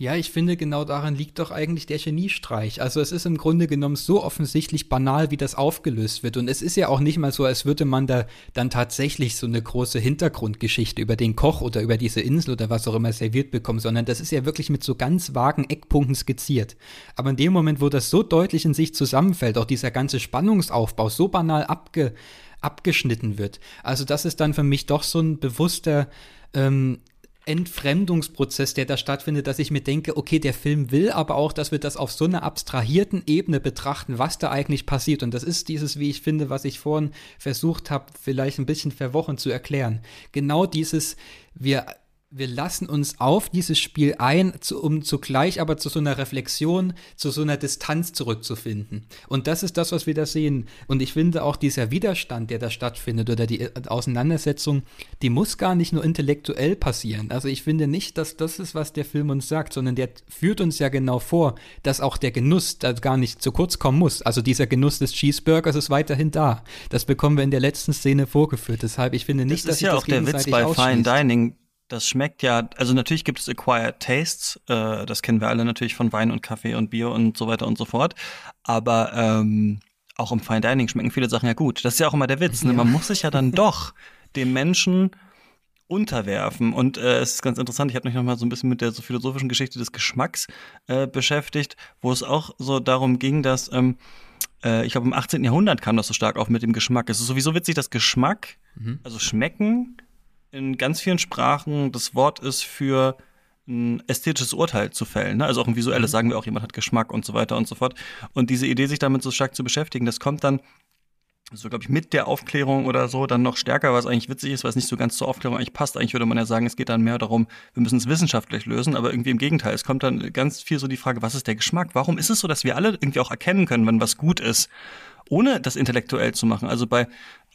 Ja, ich finde, genau daran liegt doch eigentlich der Geniestreich. Also es ist im Grunde genommen so offensichtlich banal, wie das aufgelöst wird. Und es ist ja auch nicht mal so, als würde man da dann tatsächlich so eine große Hintergrundgeschichte über den Koch oder über diese Insel oder was auch immer serviert bekommen, sondern das ist ja wirklich mit so ganz vagen Eckpunkten skizziert. Aber in dem Moment, wo das so deutlich in sich zusammenfällt, auch dieser ganze Spannungsaufbau so banal abge abgeschnitten wird. Also das ist dann für mich doch so ein bewusster ähm, Entfremdungsprozess, der da stattfindet, dass ich mir denke, okay, der Film will aber auch, dass wir das auf so einer abstrahierten Ebene betrachten, was da eigentlich passiert. Und das ist dieses, wie ich finde, was ich vorhin versucht habe, vielleicht ein bisschen verwochen zu erklären. Genau dieses, wir wir lassen uns auf dieses Spiel ein, um zugleich aber zu so einer Reflexion, zu so einer Distanz zurückzufinden. Und das ist das, was wir da sehen. Und ich finde auch dieser Widerstand, der da stattfindet oder die äh, Auseinandersetzung, die muss gar nicht nur intellektuell passieren. Also ich finde nicht, dass das ist, was der Film uns sagt, sondern der führt uns ja genau vor, dass auch der Genuss da gar nicht zu kurz kommen muss. Also dieser Genuss des Cheeseburgers ist weiterhin da. Das bekommen wir in der letzten Szene vorgeführt. Deshalb, ich finde nicht, das dass ist ja auch der Witz bei Fine Dining das schmeckt ja, also natürlich gibt es Acquired Tastes, äh, das kennen wir alle natürlich von Wein und Kaffee und Bier und so weiter und so fort. Aber ähm, auch im Fine Dining schmecken viele Sachen ja gut. Das ist ja auch immer der Witz. Ne? Man muss sich ja dann doch dem Menschen unterwerfen. Und äh, es ist ganz interessant, ich habe mich noch mal so ein bisschen mit der so philosophischen Geschichte des Geschmacks äh, beschäftigt, wo es auch so darum ging, dass ähm, äh, ich glaube im 18. Jahrhundert kam das so stark auf mit dem Geschmack. Es ist sowieso witzig, dass Geschmack, mhm. also schmecken, in ganz vielen Sprachen das Wort ist für ein ästhetisches Urteil zu fällen. Ne? Also auch ein visuelles, mhm. sagen wir auch, jemand hat Geschmack und so weiter und so fort. Und diese Idee, sich damit so stark zu beschäftigen, das kommt dann so glaube ich mit der Aufklärung oder so dann noch stärker, was eigentlich witzig ist, was nicht so ganz zur Aufklärung eigentlich passt. Eigentlich würde man ja sagen, es geht dann mehr darum, wir müssen es wissenschaftlich lösen, aber irgendwie im Gegenteil. Es kommt dann ganz viel so die Frage, was ist der Geschmack? Warum ist es so, dass wir alle irgendwie auch erkennen können, wenn was gut ist, ohne das intellektuell zu machen? Also bei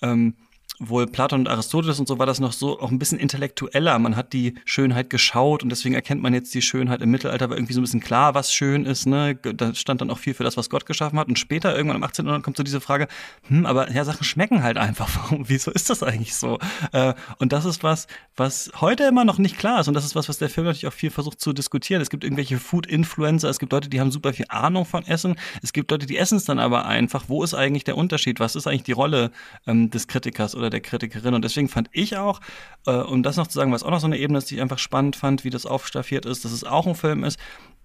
ähm, wohl Platon und Aristoteles und so war das noch so auch ein bisschen intellektueller. Man hat die Schönheit geschaut und deswegen erkennt man jetzt die Schönheit im Mittelalter, war irgendwie so ein bisschen klar, was schön ist. Ne? Da stand dann auch viel für das, was Gott geschaffen hat. Und später, irgendwann im 18. Jahrhundert, kommt so diese Frage, hm, aber ja, Sachen schmecken halt einfach. Warum, wieso ist das eigentlich so? Äh, und das ist was, was heute immer noch nicht klar ist. Und das ist was, was der Film natürlich auch viel versucht zu diskutieren. Es gibt irgendwelche Food-Influencer, es gibt Leute, die haben super viel Ahnung von Essen. Es gibt Leute, die essen es dann aber einfach. Wo ist eigentlich der Unterschied? Was ist eigentlich die Rolle ähm, des Kritikers oder der Kritikerin? Und deswegen fand ich auch, äh, um das noch zu sagen, was auch noch so eine Ebene ist, die ich einfach spannend fand, wie das aufstaffiert ist, dass es auch ein Film ist,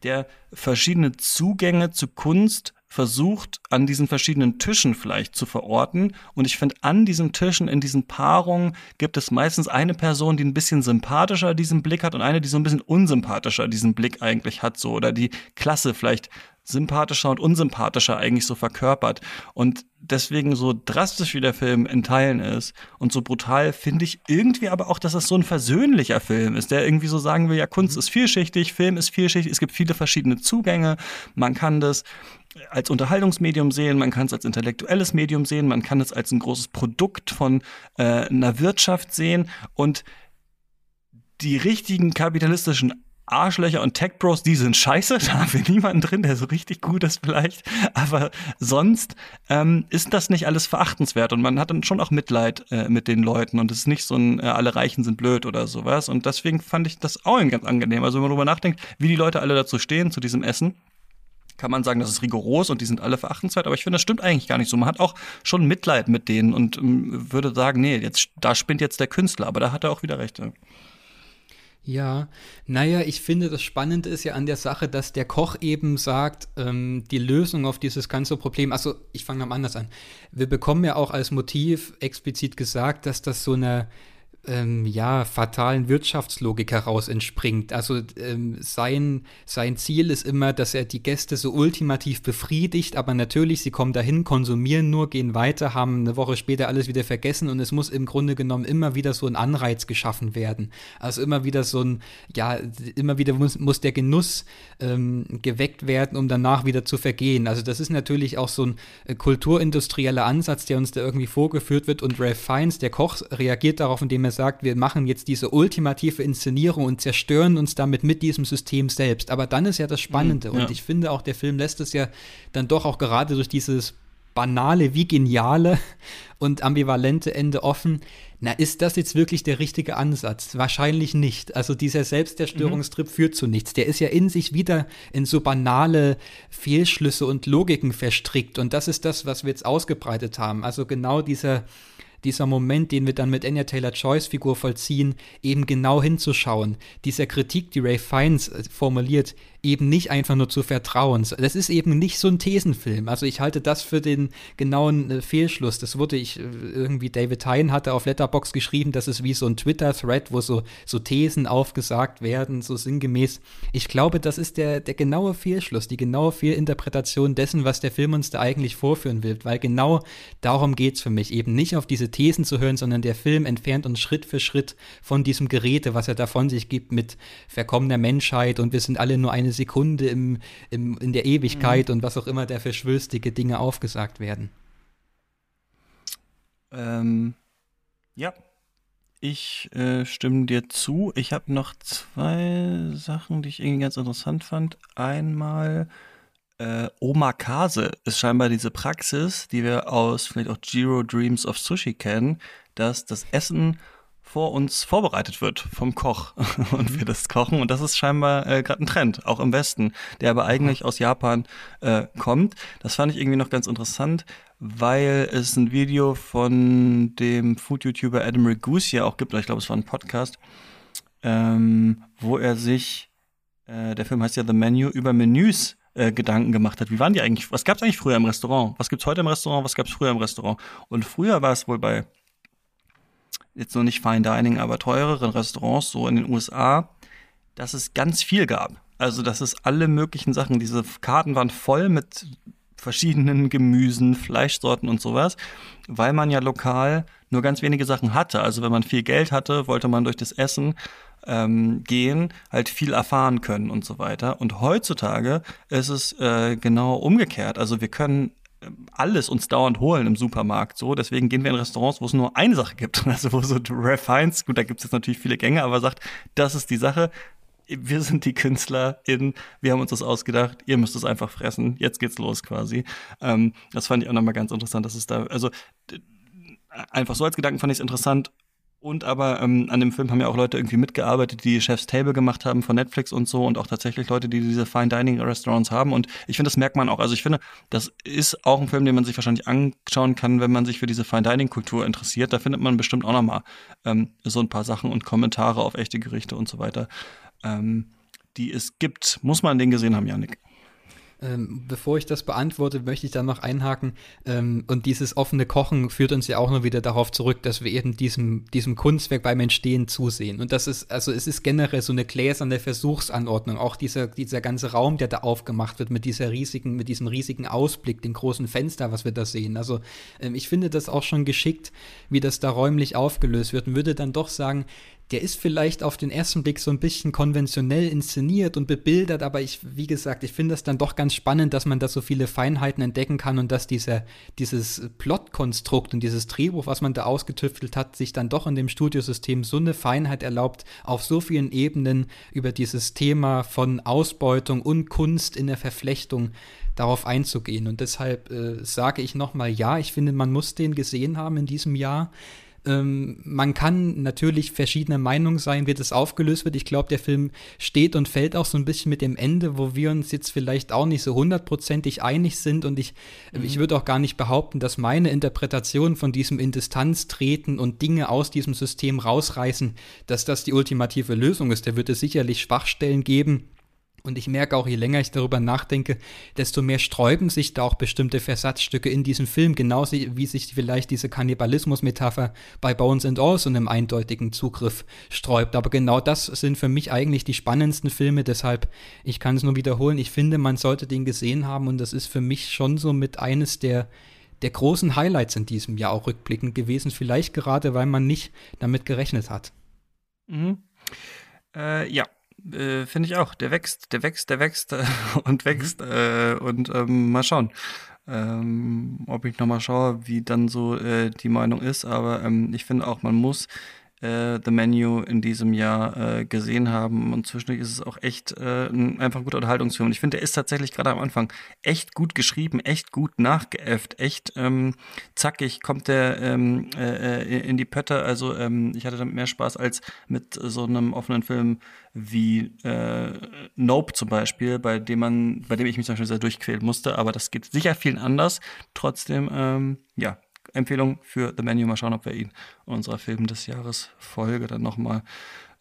der verschiedene Zugänge zu Kunst versucht, an diesen verschiedenen Tischen vielleicht zu verorten. Und ich finde, an diesen Tischen, in diesen Paarungen gibt es meistens eine Person, die ein bisschen sympathischer diesen Blick hat und eine, die so ein bisschen unsympathischer diesen Blick eigentlich hat, so, oder die Klasse vielleicht sympathischer und unsympathischer eigentlich so verkörpert. Und deswegen so drastisch wie der Film in Teilen ist und so brutal, finde ich irgendwie aber auch, dass es so ein versöhnlicher Film ist, der irgendwie so sagen will, ja, Kunst mhm. ist vielschichtig, Film ist vielschichtig, es gibt viele verschiedene Zugänge, man kann das als Unterhaltungsmedium sehen, man kann es als intellektuelles Medium sehen, man kann es als ein großes Produkt von äh, einer Wirtschaft sehen und die richtigen kapitalistischen Arschlöcher und Tech Bros, die sind scheiße. Da haben wir niemanden drin, der so richtig gut ist vielleicht. Aber sonst ähm, ist das nicht alles verachtenswert und man hat dann schon auch Mitleid äh, mit den Leuten und es ist nicht so ein äh, alle Reichen sind blöd oder sowas. Und deswegen fand ich das auch ganz angenehm. Also wenn man darüber nachdenkt, wie die Leute alle dazu stehen, zu diesem Essen, kann man sagen, das ist rigoros und die sind alle verachtenswert, aber ich finde, das stimmt eigentlich gar nicht so. Man hat auch schon Mitleid mit denen und ähm, würde sagen, nee, jetzt, da spinnt jetzt der Künstler, aber da hat er auch wieder recht. Ja. Ja, naja, ich finde, das Spannende ist ja an der Sache, dass der Koch eben sagt, ähm, die Lösung auf dieses ganze Problem, also ich fange mal anders an. Wir bekommen ja auch als Motiv explizit gesagt, dass das so eine ähm, ja, fatalen Wirtschaftslogik heraus entspringt. Also ähm, sein, sein Ziel ist immer, dass er die Gäste so ultimativ befriedigt, aber natürlich, sie kommen dahin, konsumieren nur, gehen weiter, haben eine Woche später alles wieder vergessen und es muss im Grunde genommen immer wieder so ein Anreiz geschaffen werden. Also immer wieder so ein, ja, immer wieder muss, muss der Genuss ähm, geweckt werden, um danach wieder zu vergehen. Also das ist natürlich auch so ein äh, kulturindustrieller Ansatz, der uns da irgendwie vorgeführt wird und Ralph Fiennes, der Koch, reagiert darauf, indem er er sagt, wir machen jetzt diese ultimative Inszenierung und zerstören uns damit mit diesem System selbst. Aber dann ist ja das Spannende. Mhm, ja. Und ich finde auch, der Film lässt es ja dann doch auch gerade durch dieses banale wie geniale und ambivalente Ende offen. Na, ist das jetzt wirklich der richtige Ansatz? Wahrscheinlich nicht. Also dieser Selbstzerstörungstrip mhm. führt zu nichts. Der ist ja in sich wieder in so banale Fehlschlüsse und Logiken verstrickt. Und das ist das, was wir jetzt ausgebreitet haben. Also genau dieser dieser Moment, den wir dann mit Anya Taylor-Joyce Figur vollziehen, eben genau hinzuschauen, dieser Kritik, die Ray Fiennes äh, formuliert, eben nicht einfach nur zu vertrauen. Das ist eben nicht so ein Thesenfilm. Also ich halte das für den genauen äh, Fehlschluss. Das wurde ich äh, irgendwie, David Hein hatte auf Letterbox geschrieben, das ist wie so ein Twitter-Thread, wo so, so Thesen aufgesagt werden, so sinngemäß. Ich glaube, das ist der, der genaue Fehlschluss, die genaue Fehlinterpretation dessen, was der Film uns da eigentlich vorführen will, weil genau darum geht es für mich, eben nicht auf diese Thesen zu hören, sondern der Film entfernt uns Schritt für Schritt von diesem Geräte, was er da von sich gibt mit verkommener Menschheit und wir sind alle nur eine Sekunde im, im, in der Ewigkeit mhm. und was auch immer da für schwülstige Dinge aufgesagt werden. Ähm, ja, ich äh, stimme dir zu. Ich habe noch zwei Sachen, die ich irgendwie ganz interessant fand. Einmal äh, Omakase ist scheinbar diese Praxis, die wir aus vielleicht auch Jiro Dreams of Sushi kennen, dass das Essen vor uns vorbereitet wird vom Koch und wir das kochen. Und das ist scheinbar äh, gerade ein Trend, auch im Westen, der aber eigentlich aus Japan äh, kommt. Das fand ich irgendwie noch ganz interessant, weil es ein Video von dem Food-YouTuber Adam Ragusia auch gibt, ich glaube, es war ein Podcast, ähm, wo er sich, äh, der Film heißt ja The Menu, über Menüs äh, Gedanken gemacht hat. Wie waren die eigentlich? Was gab es eigentlich früher im Restaurant? Was gibt's heute im Restaurant? Was gab es früher im Restaurant? Und früher war es wohl bei jetzt noch nicht Fine Dining, aber teureren Restaurants, so in den USA, dass es ganz viel gab. Also, dass es alle möglichen Sachen, diese Karten waren voll mit verschiedenen Gemüsen, Fleischsorten und sowas, weil man ja lokal nur ganz wenige Sachen hatte. Also wenn man viel Geld hatte, wollte man durch das Essen ähm, gehen, halt viel erfahren können und so weiter. Und heutzutage ist es äh, genau umgekehrt. Also wir können alles uns dauernd holen im Supermarkt. So, deswegen gehen wir in Restaurants, wo es nur eine Sache gibt. Also wo so Ralph Fiennes, gut, da gibt es jetzt natürlich viele Gänge, aber sagt, das ist die Sache. Wir sind die KünstlerInnen, wir haben uns das ausgedacht, ihr müsst es einfach fressen, jetzt geht's los quasi. Ähm, das fand ich auch nochmal ganz interessant, dass es da, also einfach so als Gedanken fand ich es interessant und aber ähm, an dem Film haben ja auch Leute irgendwie mitgearbeitet, die Chef's Table gemacht haben von Netflix und so und auch tatsächlich Leute, die diese Fine Dining Restaurants haben. Und ich finde, das merkt man auch. Also ich finde, das ist auch ein Film, den man sich wahrscheinlich anschauen kann, wenn man sich für diese Fine Dining Kultur interessiert. Da findet man bestimmt auch nochmal ähm, so ein paar Sachen und Kommentare auf echte Gerichte und so weiter, ähm, die es gibt. Muss man den gesehen haben, Janik. Ähm, bevor ich das beantworte, möchte ich da noch einhaken. Ähm, und dieses offene Kochen führt uns ja auch nur wieder darauf zurück, dass wir eben diesem, diesem Kunstwerk beim Entstehen zusehen. Und das ist, also es ist generell so eine gläserne Versuchsanordnung. Auch dieser, dieser ganze Raum, der da aufgemacht wird mit dieser riesigen, mit diesem riesigen Ausblick, dem großen Fenster, was wir da sehen. Also ähm, ich finde das auch schon geschickt, wie das da räumlich aufgelöst wird und würde dann doch sagen, der ist vielleicht auf den ersten Blick so ein bisschen konventionell inszeniert und bebildert, aber ich, wie gesagt, ich finde es dann doch ganz spannend, dass man da so viele Feinheiten entdecken kann und dass dieser, dieses Plotkonstrukt und dieses Drehbuch, was man da ausgetüftelt hat, sich dann doch in dem Studiosystem so eine Feinheit erlaubt, auf so vielen Ebenen über dieses Thema von Ausbeutung und Kunst in der Verflechtung darauf einzugehen. Und deshalb äh, sage ich nochmal, ja, ich finde, man muss den gesehen haben in diesem Jahr. Ähm, man kann natürlich verschiedener Meinung sein, wie das aufgelöst wird. Ich glaube, der Film steht und fällt auch so ein bisschen mit dem Ende, wo wir uns jetzt vielleicht auch nicht so hundertprozentig einig sind. Und ich, mhm. ich würde auch gar nicht behaupten, dass meine Interpretation von diesem in Distanz treten und Dinge aus diesem System rausreißen, dass das die ultimative Lösung ist. Da wird es sicherlich Schwachstellen geben und ich merke auch, je länger ich darüber nachdenke, desto mehr sträuben sich da auch bestimmte Versatzstücke in diesem Film, genauso wie sich vielleicht diese Kannibalismus-Metapher bei Bones and All so einem eindeutigen Zugriff sträubt. Aber genau das sind für mich eigentlich die spannendsten Filme, deshalb, ich kann es nur wiederholen, ich finde, man sollte den gesehen haben und das ist für mich schon so mit eines der, der großen Highlights in diesem Jahr auch rückblickend gewesen, vielleicht gerade, weil man nicht damit gerechnet hat. Mhm. Äh, ja, äh, Finde ich auch. Der wächst, der wächst, der wächst äh, und wächst. Mhm. Äh, und ähm, mal schauen, ähm, ob ich nochmal schaue, wie dann so äh, die Meinung ist. Aber ähm, ich finde auch, man muss äh, The Menu in diesem Jahr äh, gesehen haben. Und zwischendurch ist es auch echt äh, ein einfach guter Unterhaltungsfilm. Und ich finde, der ist tatsächlich gerade am Anfang echt gut geschrieben, echt gut nachgeäfft, echt ähm, zackig kommt der ähm, äh, äh in die Pötte. Also ähm, ich hatte damit mehr Spaß als mit so einem offenen Film wie äh, Nope zum Beispiel, bei dem man, bei dem ich mich zum Beispiel sehr durchquälen musste. Aber das geht sicher vielen anders. Trotzdem, ähm, ja, Empfehlung für The Menu. Mal schauen, ob wir ihn in unserer Film des Jahres Folge dann nochmal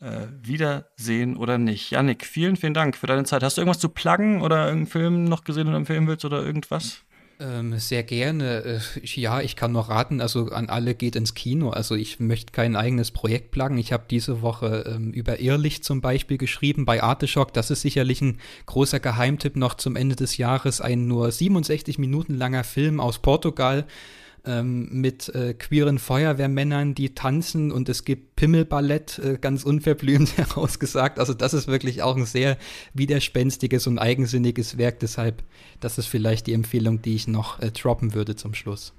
äh, wiedersehen oder nicht. Yannick, vielen, vielen Dank für deine Zeit. Hast du irgendwas zu pluggen oder irgendeinen Film noch gesehen und empfehlen willst oder irgendwas? Ähm, sehr gerne. Äh, ja, ich kann noch raten, also an alle geht ins Kino. Also ich möchte kein eigenes Projekt plagen. Ich habe diese Woche ähm, über Irrlicht zum Beispiel geschrieben bei Arteschock. Das ist sicherlich ein großer Geheimtipp noch zum Ende des Jahres. Ein nur 67 Minuten langer Film aus Portugal ähm, mit äh, queeren Feuerwehrmännern, die tanzen und es gibt Pimmelballett, äh, ganz unverblümt herausgesagt. Also das ist wirklich auch ein sehr widerspenstiges und eigensinniges Werk. Deshalb, das ist vielleicht die Empfehlung, die ich noch äh, droppen würde zum Schluss.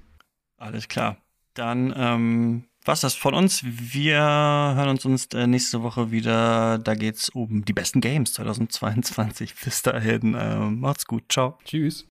Alles klar. Dann ähm, was das von uns. Wir hören uns, uns äh, nächste Woche wieder. Da geht es um die besten Games 2022. Bis dahin, äh, macht's gut. Ciao. Tschüss.